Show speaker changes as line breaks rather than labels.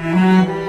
Mm-hmm.